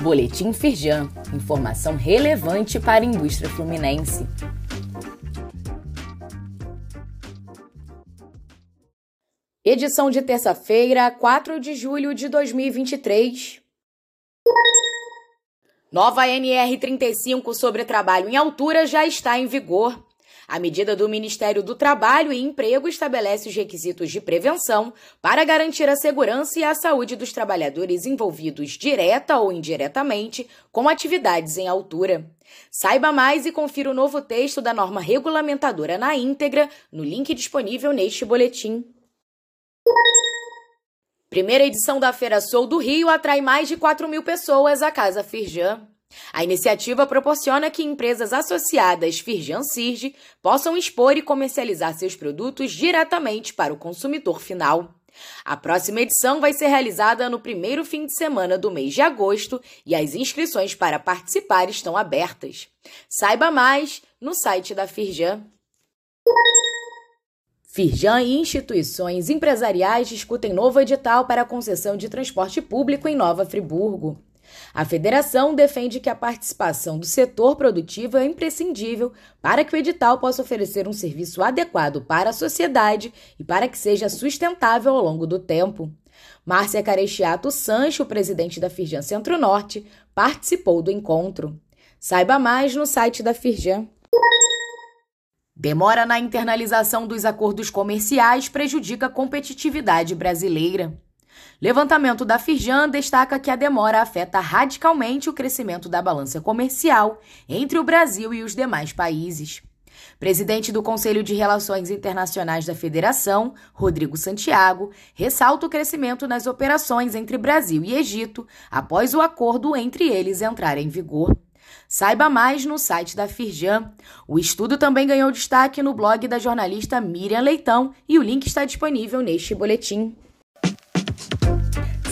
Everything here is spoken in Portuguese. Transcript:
Boletim Firjan. Informação relevante para a indústria fluminense. Edição de terça-feira, 4 de julho de 2023. Nova NR35 sobre trabalho em altura já está em vigor. A medida do Ministério do Trabalho e Emprego estabelece os requisitos de prevenção para garantir a segurança e a saúde dos trabalhadores envolvidos direta ou indiretamente com atividades em altura. Saiba mais e confira o novo texto da norma regulamentadora na íntegra no link disponível neste boletim. Primeira edição da Feira Sou do Rio atrai mais de 4 mil pessoas à Casa Firjan. A iniciativa proporciona que empresas associadas Firjan Sirge possam expor e comercializar seus produtos diretamente para o consumidor final. A próxima edição vai ser realizada no primeiro fim de semana do mês de agosto e as inscrições para participar estão abertas. Saiba mais no site da Firjan. Firjan e instituições empresariais discutem novo edital para a concessão de transporte público em Nova Friburgo. A federação defende que a participação do setor produtivo é imprescindível para que o edital possa oferecer um serviço adequado para a sociedade e para que seja sustentável ao longo do tempo. Márcia Carechiato Sancho, presidente da Firjan Centro-Norte, participou do encontro. Saiba mais no site da Firjan. Demora na internalização dos acordos comerciais prejudica a competitividade brasileira. Levantamento da Firjan destaca que a demora afeta radicalmente o crescimento da balança comercial entre o Brasil e os demais países. Presidente do Conselho de Relações Internacionais da Federação, Rodrigo Santiago, ressalta o crescimento nas operações entre Brasil e Egito após o acordo entre eles entrar em vigor. Saiba mais no site da Firjan. O estudo também ganhou destaque no blog da jornalista Miriam Leitão e o link está disponível neste boletim.